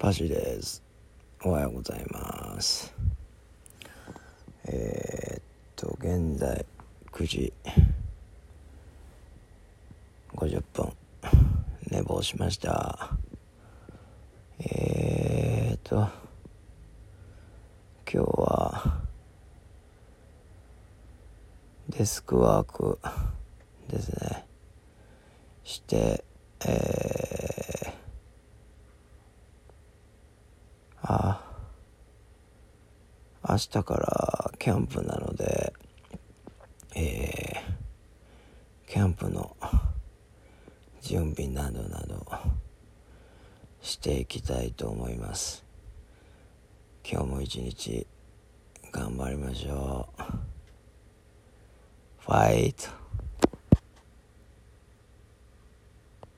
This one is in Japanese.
パシです。おはようございます。えー、っと現在9時50分。寝坊しました。えー、っと今日はデスクワークですね。してえー、あ明日からキャンプなのでえー、キャンプの準備などなどしていきたいと思います。今日も一日頑張りましょう。ファイト。